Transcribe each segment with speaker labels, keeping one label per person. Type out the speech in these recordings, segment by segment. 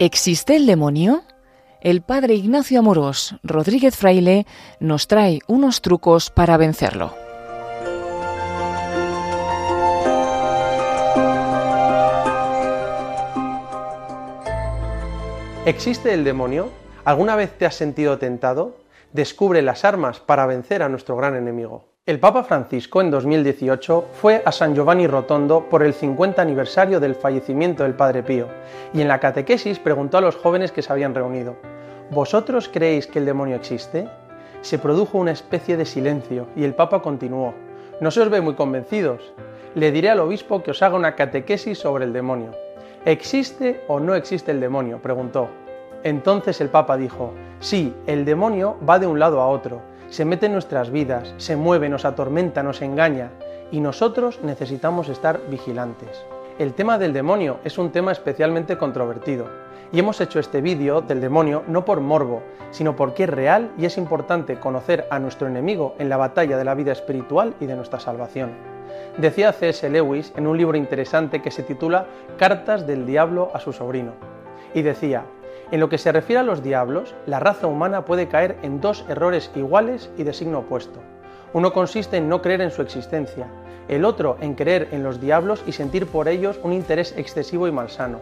Speaker 1: ¿Existe el demonio? El padre Ignacio Amorós Rodríguez Fraile nos trae unos trucos para vencerlo.
Speaker 2: ¿Existe el demonio? ¿Alguna vez te has sentido tentado? Descubre las armas para vencer a nuestro gran enemigo. El Papa Francisco en 2018 fue a San Giovanni Rotondo por el 50 aniversario del fallecimiento del Padre Pío y en la catequesis preguntó a los jóvenes que se habían reunido, ¿Vosotros creéis que el demonio existe? Se produjo una especie de silencio y el Papa continuó, No se os ve muy convencidos. Le diré al obispo que os haga una catequesis sobre el demonio. ¿Existe o no existe el demonio? preguntó. Entonces el Papa dijo, sí, el demonio va de un lado a otro, se mete en nuestras vidas, se mueve, nos atormenta, nos engaña, y nosotros necesitamos estar vigilantes. El tema del demonio es un tema especialmente controvertido, y hemos hecho este vídeo del demonio no por morbo, sino porque es real y es importante conocer a nuestro enemigo en la batalla de la vida espiritual y de nuestra salvación. Decía C.S. Lewis en un libro interesante que se titula Cartas del Diablo a su sobrino, y decía, en lo que se refiere a los diablos, la raza humana puede caer en dos errores iguales y de signo opuesto. Uno consiste en no creer en su existencia, el otro en creer en los diablos y sentir por ellos un interés excesivo y malsano.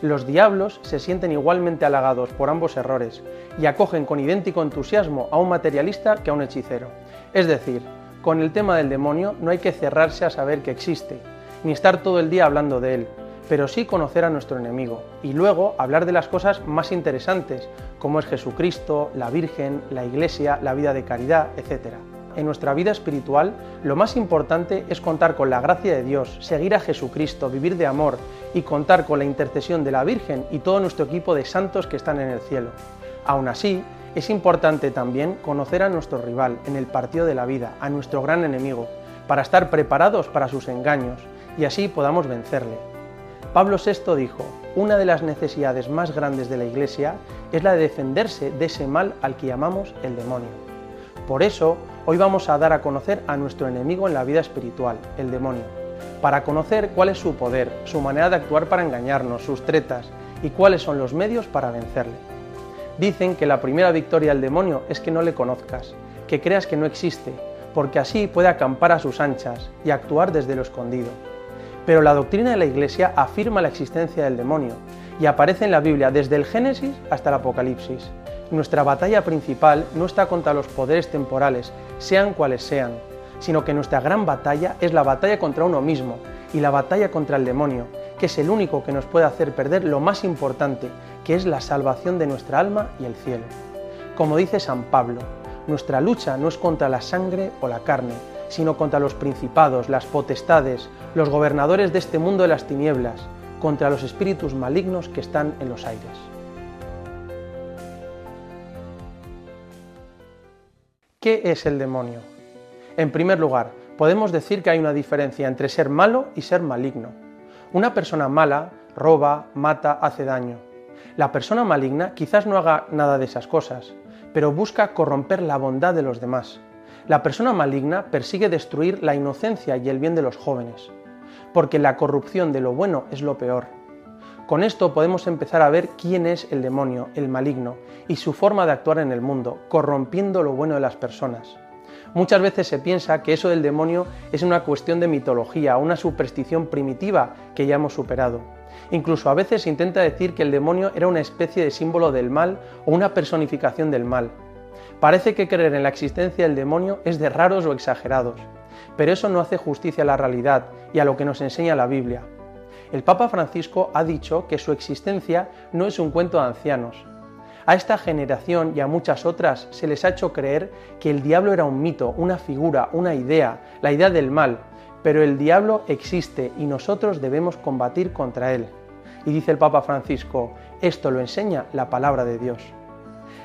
Speaker 2: Los diablos se sienten igualmente halagados por ambos errores y acogen con idéntico entusiasmo a un materialista que a un hechicero. Es decir, con el tema del demonio no hay que cerrarse a saber que existe, ni estar todo el día hablando de él, pero sí conocer a nuestro enemigo y luego hablar de las cosas más interesantes, como es Jesucristo, la Virgen, la Iglesia, la vida de caridad, etc. En nuestra vida espiritual, lo más importante es contar con la gracia de Dios, seguir a Jesucristo, vivir de amor y contar con la intercesión de la Virgen y todo nuestro equipo de santos que están en el cielo. Aún así, es importante también conocer a nuestro rival en el partido de la vida, a nuestro gran enemigo, para estar preparados para sus engaños y así podamos vencerle. Pablo VI dijo, una de las necesidades más grandes de la Iglesia es la de defenderse de ese mal al que llamamos el demonio. Por eso, hoy vamos a dar a conocer a nuestro enemigo en la vida espiritual, el demonio, para conocer cuál es su poder, su manera de actuar para engañarnos, sus tretas y cuáles son los medios para vencerle. Dicen que la primera victoria al demonio es que no le conozcas, que creas que no existe, porque así puede acampar a sus anchas y actuar desde lo escondido. Pero la doctrina de la Iglesia afirma la existencia del demonio y aparece en la Biblia desde el Génesis hasta el Apocalipsis. Nuestra batalla principal no está contra los poderes temporales, sean cuales sean, sino que nuestra gran batalla es la batalla contra uno mismo y la batalla contra el demonio, que es el único que nos puede hacer perder lo más importante, que es la salvación de nuestra alma y el cielo. Como dice San Pablo, nuestra lucha no es contra la sangre o la carne, sino contra los principados, las potestades, los gobernadores de este mundo de las tinieblas, contra los espíritus malignos que están en los aires. ¿Qué es el demonio? En primer lugar, podemos decir que hay una diferencia entre ser malo y ser maligno. Una persona mala roba, mata, hace daño. La persona maligna quizás no haga nada de esas cosas, pero busca corromper la bondad de los demás. La persona maligna persigue destruir la inocencia y el bien de los jóvenes, porque la corrupción de lo bueno es lo peor. Con esto podemos empezar a ver quién es el demonio, el maligno, y su forma de actuar en el mundo, corrompiendo lo bueno de las personas. Muchas veces se piensa que eso del demonio es una cuestión de mitología, una superstición primitiva que ya hemos superado. Incluso a veces se intenta decir que el demonio era una especie de símbolo del mal o una personificación del mal. Parece que creer en la existencia del demonio es de raros o exagerados, pero eso no hace justicia a la realidad y a lo que nos enseña la Biblia. El Papa Francisco ha dicho que su existencia no es un cuento de ancianos. A esta generación y a muchas otras se les ha hecho creer que el diablo era un mito, una figura, una idea, la idea del mal, pero el diablo existe y nosotros debemos combatir contra él. Y dice el Papa Francisco, esto lo enseña la palabra de Dios.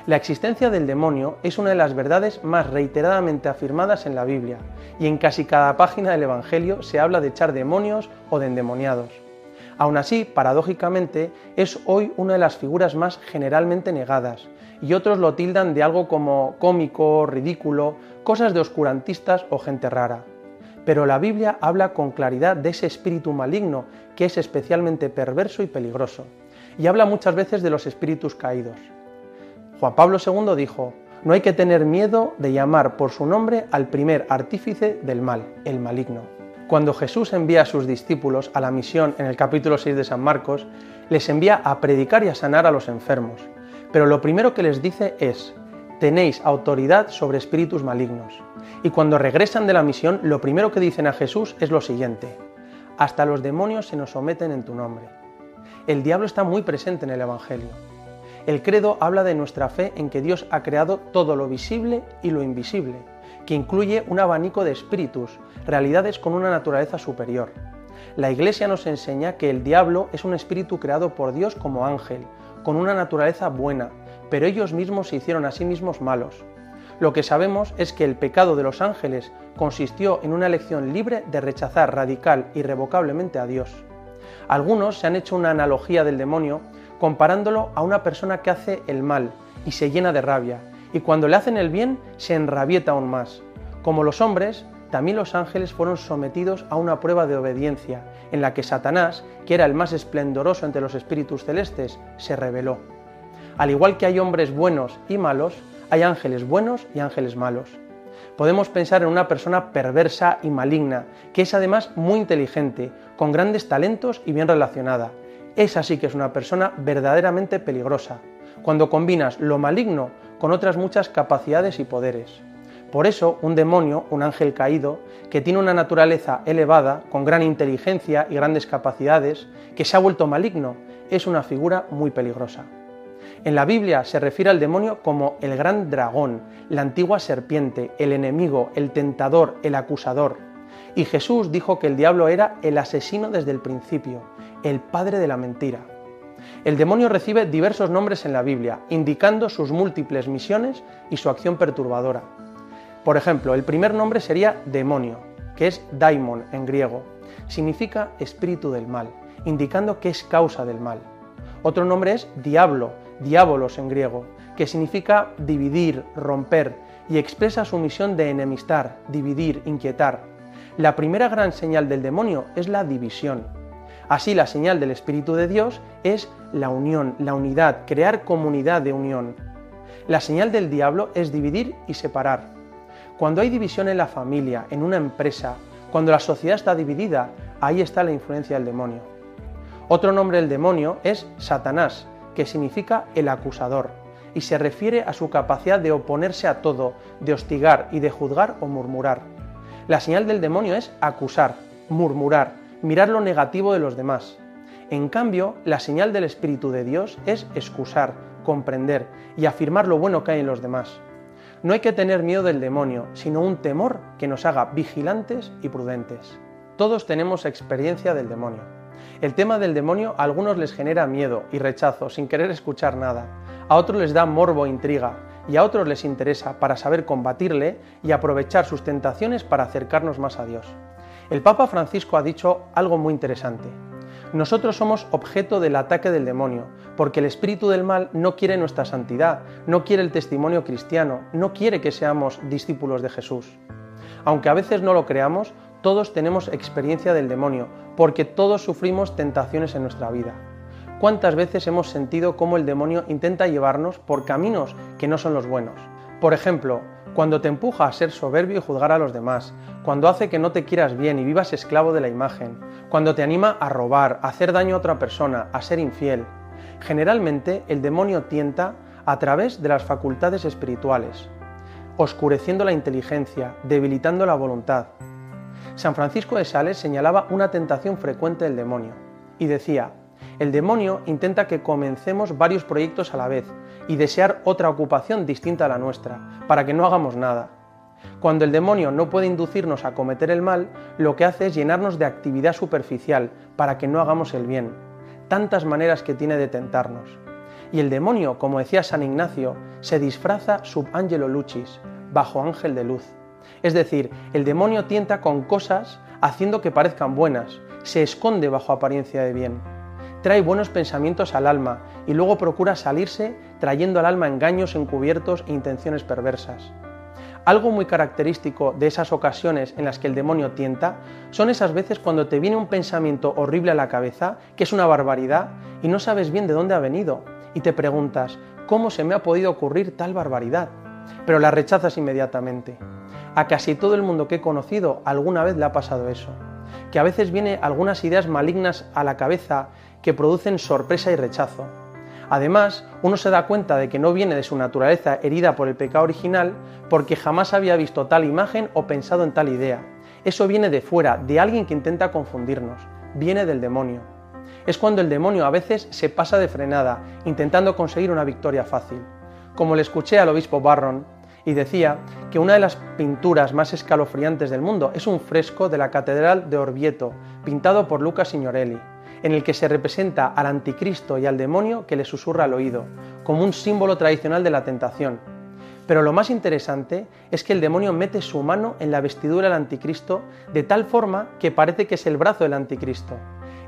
Speaker 2: La existencia del demonio es una de las verdades más reiteradamente afirmadas en la Biblia, y en casi cada página del Evangelio se habla de echar demonios o de endemoniados. Aún así, paradójicamente, es hoy una de las figuras más generalmente negadas, y otros lo tildan de algo como cómico, ridículo, cosas de oscurantistas o gente rara. Pero la Biblia habla con claridad de ese espíritu maligno que es especialmente perverso y peligroso y habla muchas veces de los espíritus caídos. Juan Pablo II dijo, no hay que tener miedo de llamar por su nombre al primer artífice del mal, el maligno. Cuando Jesús envía a sus discípulos a la misión en el capítulo 6 de San Marcos, les envía a predicar y a sanar a los enfermos. Pero lo primero que les dice es, tenéis autoridad sobre espíritus malignos. Y cuando regresan de la misión, lo primero que dicen a Jesús es lo siguiente, hasta los demonios se nos someten en tu nombre. El diablo está muy presente en el Evangelio. El credo habla de nuestra fe en que Dios ha creado todo lo visible y lo invisible, que incluye un abanico de espíritus, realidades con una naturaleza superior. La Iglesia nos enseña que el diablo es un espíritu creado por Dios como ángel, con una naturaleza buena, pero ellos mismos se hicieron a sí mismos malos. Lo que sabemos es que el pecado de los ángeles consistió en una elección libre de rechazar radical y irrevocablemente a Dios. Algunos se han hecho una analogía del demonio comparándolo a una persona que hace el mal y se llena de rabia, y cuando le hacen el bien se enrabieta aún más. Como los hombres, también los ángeles fueron sometidos a una prueba de obediencia, en la que Satanás, que era el más esplendoroso entre los espíritus celestes, se rebeló. Al igual que hay hombres buenos y malos, hay ángeles buenos y ángeles malos. Podemos pensar en una persona perversa y maligna, que es además muy inteligente, con grandes talentos y bien relacionada, esa sí que es una persona verdaderamente peligrosa, cuando combinas lo maligno con otras muchas capacidades y poderes. Por eso, un demonio, un ángel caído, que tiene una naturaleza elevada, con gran inteligencia y grandes capacidades, que se ha vuelto maligno, es una figura muy peligrosa. En la Biblia se refiere al demonio como el gran dragón, la antigua serpiente, el enemigo, el tentador, el acusador. Y Jesús dijo que el diablo era el asesino desde el principio, el padre de la mentira. El demonio recibe diversos nombres en la Biblia, indicando sus múltiples misiones y su acción perturbadora. Por ejemplo, el primer nombre sería demonio, que es daimon en griego. Significa espíritu del mal, indicando que es causa del mal. Otro nombre es diablo, diabolos en griego, que significa dividir, romper, y expresa su misión de enemistar, dividir, inquietar. La primera gran señal del demonio es la división. Así la señal del Espíritu de Dios es la unión, la unidad, crear comunidad de unión. La señal del diablo es dividir y separar. Cuando hay división en la familia, en una empresa, cuando la sociedad está dividida, ahí está la influencia del demonio. Otro nombre del demonio es Satanás, que significa el acusador, y se refiere a su capacidad de oponerse a todo, de hostigar y de juzgar o murmurar. La señal del demonio es acusar, murmurar, mirar lo negativo de los demás. En cambio, la señal del Espíritu de Dios es excusar, comprender y afirmar lo bueno que hay en los demás. No hay que tener miedo del demonio, sino un temor que nos haga vigilantes y prudentes. Todos tenemos experiencia del demonio. El tema del demonio a algunos les genera miedo y rechazo sin querer escuchar nada, a otros les da morbo e intriga y a otros les interesa para saber combatirle y aprovechar sus tentaciones para acercarnos más a Dios. El Papa Francisco ha dicho algo muy interesante. Nosotros somos objeto del ataque del demonio, porque el espíritu del mal no quiere nuestra santidad, no quiere el testimonio cristiano, no quiere que seamos discípulos de Jesús. Aunque a veces no lo creamos, todos tenemos experiencia del demonio, porque todos sufrimos tentaciones en nuestra vida. ¿Cuántas veces hemos sentido cómo el demonio intenta llevarnos por caminos que no son los buenos? Por ejemplo, cuando te empuja a ser soberbio y juzgar a los demás, cuando hace que no te quieras bien y vivas esclavo de la imagen, cuando te anima a robar, a hacer daño a otra persona, a ser infiel. Generalmente el demonio tienta a través de las facultades espirituales, oscureciendo la inteligencia, debilitando la voluntad. San Francisco de Sales señalaba una tentación frecuente del demonio y decía, el demonio intenta que comencemos varios proyectos a la vez y desear otra ocupación distinta a la nuestra, para que no hagamos nada. Cuando el demonio no puede inducirnos a cometer el mal, lo que hace es llenarnos de actividad superficial para que no hagamos el bien. Tantas maneras que tiene de tentarnos. Y el demonio, como decía San Ignacio, se disfraza sub angelo lucis, bajo ángel de luz. Es decir, el demonio tienta con cosas haciendo que parezcan buenas, se esconde bajo apariencia de bien trae buenos pensamientos al alma y luego procura salirse trayendo al alma engaños encubiertos e intenciones perversas. Algo muy característico de esas ocasiones en las que el demonio tienta son esas veces cuando te viene un pensamiento horrible a la cabeza, que es una barbaridad, y no sabes bien de dónde ha venido, y te preguntas, ¿cómo se me ha podido ocurrir tal barbaridad? Pero la rechazas inmediatamente. A casi todo el mundo que he conocido alguna vez le ha pasado eso, que a veces viene algunas ideas malignas a la cabeza que producen sorpresa y rechazo Además, uno se da cuenta de que no viene de su naturaleza herida por el pecado original porque jamás había visto tal imagen o pensado en tal idea. Eso viene de fuera, de alguien que intenta confundirnos, viene del demonio. Es cuando el demonio a veces se pasa de frenada, intentando conseguir una victoria fácil. Como le escuché al obispo Barron, y decía que una de las pinturas más escalofriantes del mundo es un fresco de la Catedral de Orvieto, pintado por Luca Signorelli en el que se representa al anticristo y al demonio que le susurra al oído, como un símbolo tradicional de la tentación. Pero lo más interesante es que el demonio mete su mano en la vestidura del anticristo de tal forma que parece que es el brazo del anticristo.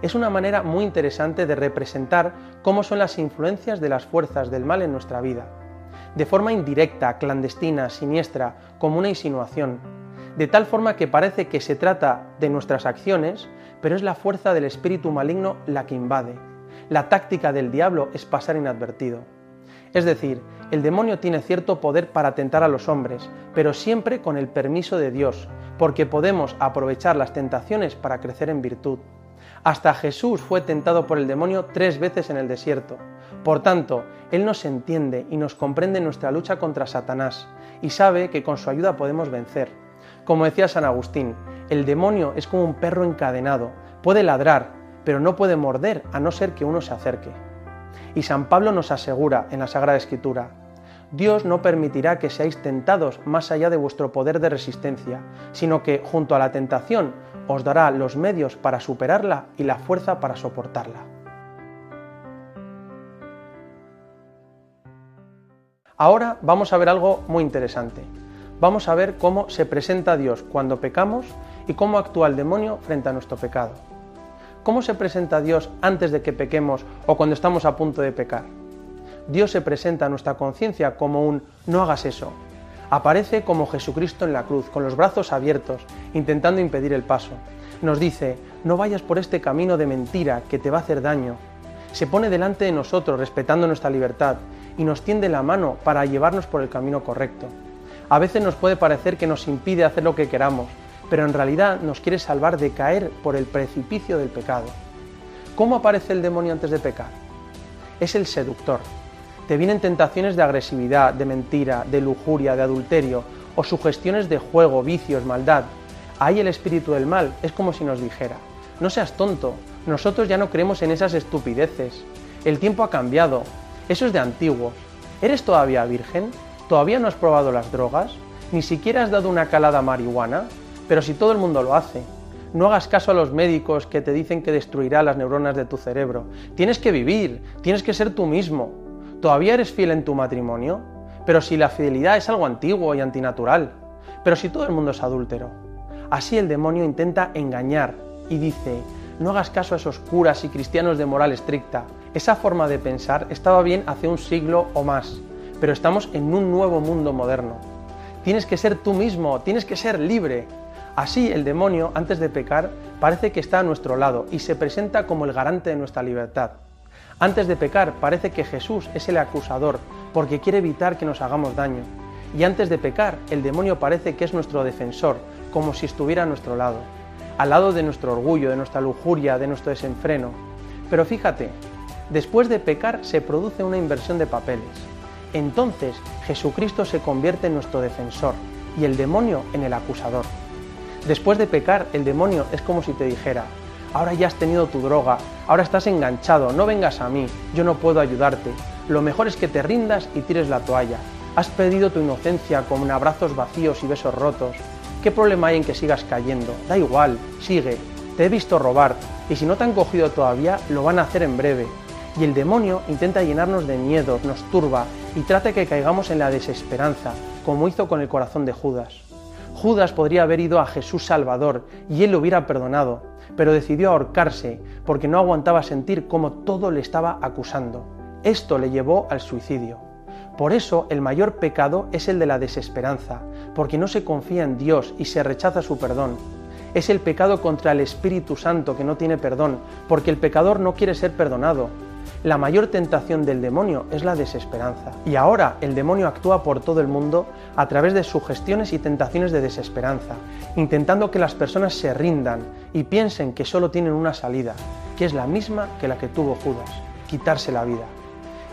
Speaker 2: Es una manera muy interesante de representar cómo son las influencias de las fuerzas del mal en nuestra vida. De forma indirecta, clandestina, siniestra, como una insinuación. De tal forma que parece que se trata de nuestras acciones, pero es la fuerza del espíritu maligno la que invade. La táctica del diablo es pasar inadvertido. Es decir, el demonio tiene cierto poder para tentar a los hombres, pero siempre con el permiso de Dios, porque podemos aprovechar las tentaciones para crecer en virtud. Hasta Jesús fue tentado por el demonio tres veces en el desierto. Por tanto, Él nos entiende y nos comprende en nuestra lucha contra Satanás, y sabe que con su ayuda podemos vencer. Como decía San Agustín, el demonio es como un perro encadenado, puede ladrar, pero no puede morder a no ser que uno se acerque. Y San Pablo nos asegura en la Sagrada Escritura, Dios no permitirá que seáis tentados más allá de vuestro poder de resistencia, sino que junto a la tentación os dará los medios para superarla y la fuerza para soportarla. Ahora vamos a ver algo muy interesante vamos a ver cómo se presenta Dios cuando pecamos y cómo actúa el demonio frente a nuestro pecado. ¿Cómo se presenta Dios antes de que pequemos o cuando estamos a punto de pecar? Dios se presenta a nuestra conciencia como un no hagas eso. Aparece como Jesucristo en la cruz, con los brazos abiertos, intentando impedir el paso. Nos dice, no vayas por este camino de mentira que te va a hacer daño. Se pone delante de nosotros respetando nuestra libertad y nos tiende la mano para llevarnos por el camino correcto. A veces nos puede parecer que nos impide hacer lo que queramos, pero en realidad nos quiere salvar de caer por el precipicio del pecado. ¿Cómo aparece el demonio antes de pecar? Es el seductor. Te vienen tentaciones de agresividad, de mentira, de lujuria, de adulterio, o sugestiones de juego, vicios, maldad. Ahí el espíritu del mal es como si nos dijera, no seas tonto, nosotros ya no creemos en esas estupideces, el tiempo ha cambiado, eso es de antiguos, ¿eres todavía virgen? ¿Todavía no has probado las drogas? ¿Ni siquiera has dado una calada marihuana? Pero si todo el mundo lo hace. No hagas caso a los médicos que te dicen que destruirá las neuronas de tu cerebro. Tienes que vivir, tienes que ser tú mismo. ¿Todavía eres fiel en tu matrimonio? Pero si la fidelidad es algo antiguo y antinatural. Pero si todo el mundo es adúltero. Así el demonio intenta engañar y dice, no hagas caso a esos curas y cristianos de moral estricta. Esa forma de pensar estaba bien hace un siglo o más, pero estamos en un nuevo mundo moderno. Tienes que ser tú mismo, tienes que ser libre. Así el demonio, antes de pecar, parece que está a nuestro lado y se presenta como el garante de nuestra libertad. Antes de pecar, parece que Jesús es el acusador, porque quiere evitar que nos hagamos daño. Y antes de pecar, el demonio parece que es nuestro defensor, como si estuviera a nuestro lado, al lado de nuestro orgullo, de nuestra lujuria, de nuestro desenfreno. Pero fíjate, después de pecar se produce una inversión de papeles. Entonces Jesucristo se convierte en nuestro defensor y el demonio en el acusador. Después de pecar, el demonio es como si te dijera, ahora ya has tenido tu droga, ahora estás enganchado, no vengas a mí, yo no puedo ayudarte, lo mejor es que te rindas y tires la toalla. Has perdido tu inocencia con abrazos vacíos y besos rotos. ¿Qué problema hay en que sigas cayendo? Da igual, sigue. Te he visto robar, y si no te han cogido todavía, lo van a hacer en breve. Y el demonio intenta llenarnos de miedo, nos turba y trata que caigamos en la desesperanza, como hizo con el corazón de Judas. Judas podría haber ido a Jesús Salvador y él lo hubiera perdonado, pero decidió ahorcarse porque no aguantaba sentir cómo todo le estaba acusando. Esto le llevó al suicidio. Por eso el mayor pecado es el de la desesperanza, porque no se confía en Dios y se rechaza su perdón. Es el pecado contra el Espíritu Santo que no tiene perdón, porque el pecador no quiere ser perdonado. La mayor tentación del demonio es la desesperanza. Y ahora el demonio actúa por todo el mundo a través de sugestiones y tentaciones de desesperanza, intentando que las personas se rindan y piensen que solo tienen una salida, que es la misma que la que tuvo Judas, quitarse la vida.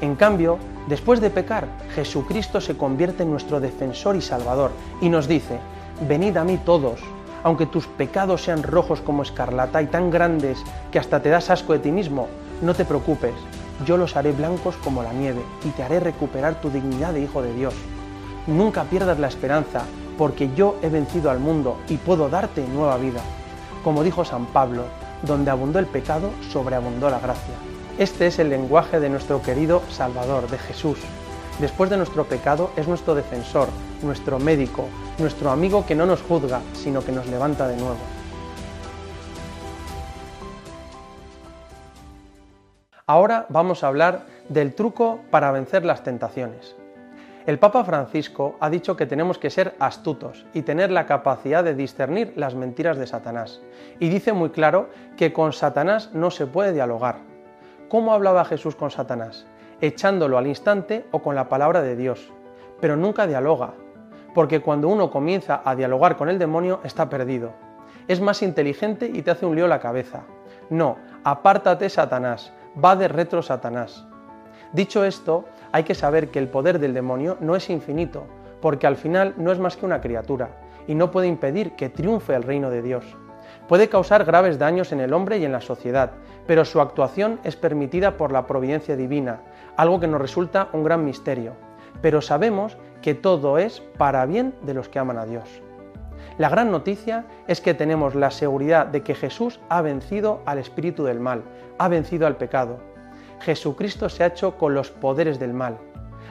Speaker 2: En cambio, después de pecar, Jesucristo se convierte en nuestro defensor y salvador y nos dice, venid a mí todos, aunque tus pecados sean rojos como escarlata y tan grandes que hasta te das asco de ti mismo, no te preocupes, yo los haré blancos como la nieve y te haré recuperar tu dignidad de hijo de Dios. Nunca pierdas la esperanza, porque yo he vencido al mundo y puedo darte nueva vida. Como dijo San Pablo, donde abundó el pecado, sobreabundó la gracia. Este es el lenguaje de nuestro querido Salvador, de Jesús. Después de nuestro pecado es nuestro defensor, nuestro médico, nuestro amigo que no nos juzga, sino que nos levanta de nuevo. Ahora vamos a hablar del truco para vencer las tentaciones. El Papa Francisco ha dicho que tenemos que ser astutos y tener la capacidad de discernir las mentiras de Satanás. Y dice muy claro que con Satanás no se puede dialogar. ¿Cómo hablaba Jesús con Satanás? Echándolo al instante o con la palabra de Dios. Pero nunca dialoga, porque cuando uno comienza a dialogar con el demonio está perdido. Es más inteligente y te hace un lío la cabeza. No, apártate Satanás, va de retro Satanás. Dicho esto, hay que saber que el poder del demonio no es infinito, porque al final no es más que una criatura, y no puede impedir que triunfe el reino de Dios. Puede causar graves daños en el hombre y en la sociedad, pero su actuación es permitida por la providencia divina, algo que nos resulta un gran misterio. Pero sabemos que todo es para bien de los que aman a Dios. La gran noticia es que tenemos la seguridad de que Jesús ha vencido al espíritu del mal, ha vencido al pecado. Jesucristo se ha hecho con los poderes del mal.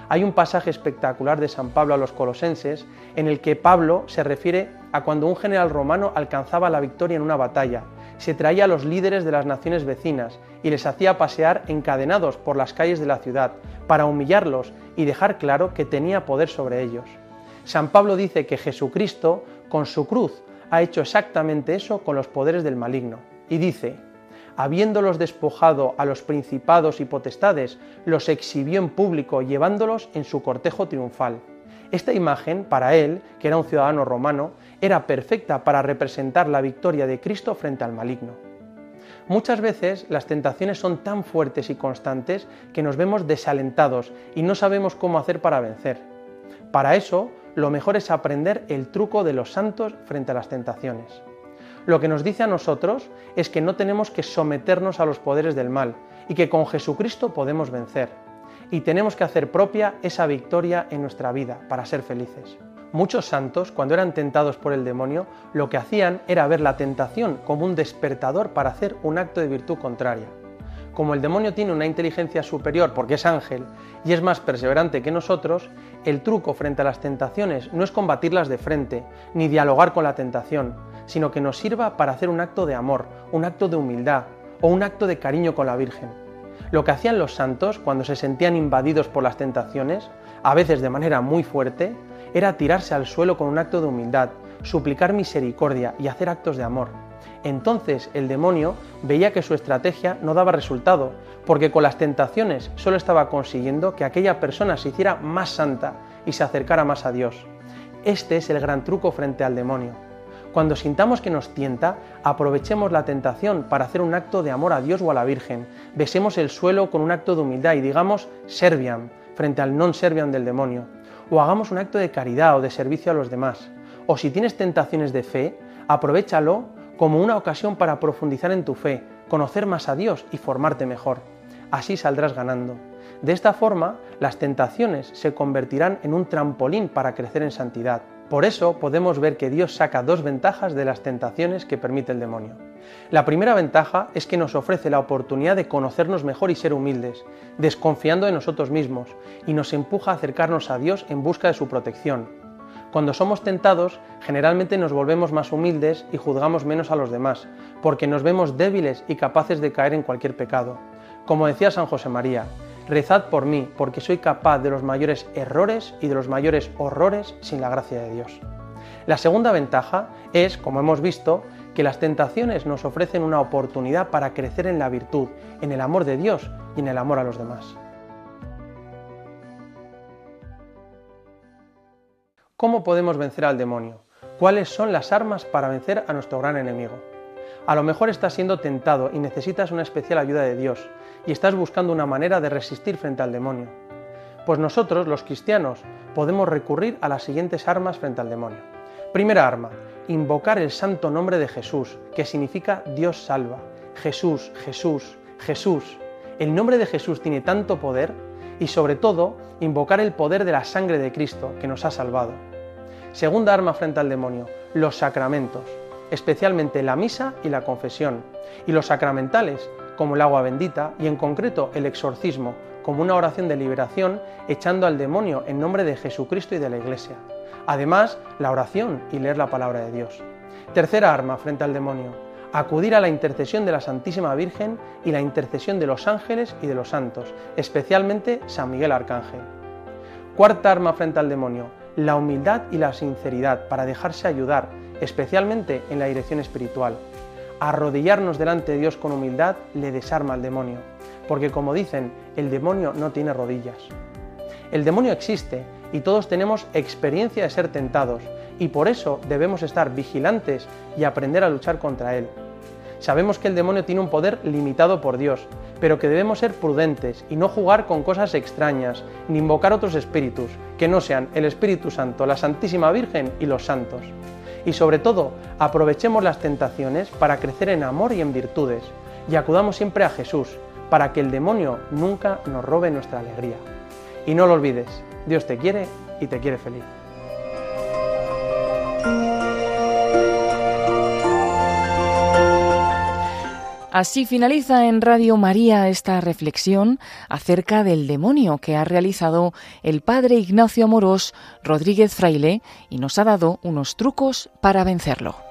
Speaker 2: Hay un pasaje espectacular de San Pablo a los colosenses en el que Pablo se refiere a cuando un general romano alcanzaba la victoria en una batalla. Se traía a los líderes de las naciones vecinas y les hacía pasear encadenados por las calles de la ciudad para humillarlos y dejar claro que tenía poder sobre ellos. San Pablo dice que Jesucristo, con su cruz, ha hecho exactamente eso con los poderes del maligno. Y dice, habiéndolos despojado a los principados y potestades, los exhibió en público, llevándolos en su cortejo triunfal. Esta imagen, para él, que era un ciudadano romano, era perfecta para representar la victoria de Cristo frente al maligno. Muchas veces las tentaciones son tan fuertes y constantes que nos vemos desalentados y no sabemos cómo hacer para vencer. Para eso, lo mejor es aprender el truco de los santos frente a las tentaciones. Lo que nos dice a nosotros es que no tenemos que someternos a los poderes del mal y que con Jesucristo podemos vencer. Y tenemos que hacer propia esa victoria en nuestra vida para ser felices. Muchos santos, cuando eran tentados por el demonio, lo que hacían era ver la tentación como un despertador para hacer un acto de virtud contraria. Como el demonio tiene una inteligencia superior porque es ángel y es más perseverante que nosotros, el truco frente a las tentaciones no es combatirlas de frente, ni dialogar con la tentación, sino que nos sirva para hacer un acto de amor, un acto de humildad o un acto de cariño con la Virgen. Lo que hacían los santos cuando se sentían invadidos por las tentaciones, a veces de manera muy fuerte, era tirarse al suelo con un acto de humildad, suplicar misericordia y hacer actos de amor. Entonces el demonio veía que su estrategia no daba resultado, porque con las tentaciones solo estaba consiguiendo que aquella persona se hiciera más santa y se acercara más a Dios. Este es el gran truco frente al demonio. Cuando sintamos que nos tienta, aprovechemos la tentación para hacer un acto de amor a Dios o a la Virgen. Besemos el suelo con un acto de humildad y digamos serviam frente al non serviam del demonio. O hagamos un acto de caridad o de servicio a los demás. O si tienes tentaciones de fe, aprovechalo como una ocasión para profundizar en tu fe, conocer más a Dios y formarte mejor. Así saldrás ganando. De esta forma, las tentaciones se convertirán en un trampolín para crecer en santidad. Por eso podemos ver que Dios saca dos ventajas de las tentaciones que permite el demonio. La primera ventaja es que nos ofrece la oportunidad de conocernos mejor y ser humildes, desconfiando de nosotros mismos, y nos empuja a acercarnos a Dios en busca de su protección. Cuando somos tentados, generalmente nos volvemos más humildes y juzgamos menos a los demás, porque nos vemos débiles y capaces de caer en cualquier pecado. Como decía San José María, rezad por mí, porque soy capaz de los mayores errores y de los mayores horrores sin la gracia de Dios. La segunda ventaja es, como hemos visto, que las tentaciones nos ofrecen una oportunidad para crecer en la virtud, en el amor de Dios y en el amor a los demás. ¿Cómo podemos vencer al demonio? ¿Cuáles son las armas para vencer a nuestro gran enemigo? A lo mejor estás siendo tentado y necesitas una especial ayuda de Dios y estás buscando una manera de resistir frente al demonio. Pues nosotros, los cristianos, podemos recurrir a las siguientes armas frente al demonio. Primera arma, invocar el santo nombre de Jesús, que significa Dios salva. Jesús, Jesús, Jesús. El nombre de Jesús tiene tanto poder y sobre todo invocar el poder de la sangre de Cristo que nos ha salvado. Segunda arma frente al demonio, los sacramentos, especialmente la misa y la confesión, y los sacramentales, como el agua bendita y en concreto el exorcismo, como una oración de liberación echando al demonio en nombre de Jesucristo y de la Iglesia. Además, la oración y leer la palabra de Dios. Tercera arma frente al demonio, acudir a la intercesión de la Santísima Virgen y la intercesión de los ángeles y de los santos, especialmente San Miguel Arcángel. Cuarta arma frente al demonio, la humildad y la sinceridad para dejarse ayudar, especialmente en la dirección espiritual. Arrodillarnos delante de Dios con humildad le desarma al demonio, porque como dicen, el demonio no tiene rodillas. El demonio existe y todos tenemos experiencia de ser tentados y por eso debemos estar vigilantes y aprender a luchar contra él. Sabemos que el demonio tiene un poder limitado por Dios, pero que debemos ser prudentes y no jugar con cosas extrañas, ni invocar otros espíritus, que no sean el Espíritu Santo, la Santísima Virgen y los santos. Y sobre todo, aprovechemos las tentaciones para crecer en amor y en virtudes, y acudamos siempre a Jesús, para que el demonio nunca nos robe nuestra alegría. Y no lo olvides, Dios te quiere y te quiere feliz.
Speaker 1: Así finaliza en Radio María esta reflexión acerca del demonio que ha realizado el padre Ignacio Amorós Rodríguez Fraile y nos ha dado unos trucos para vencerlo.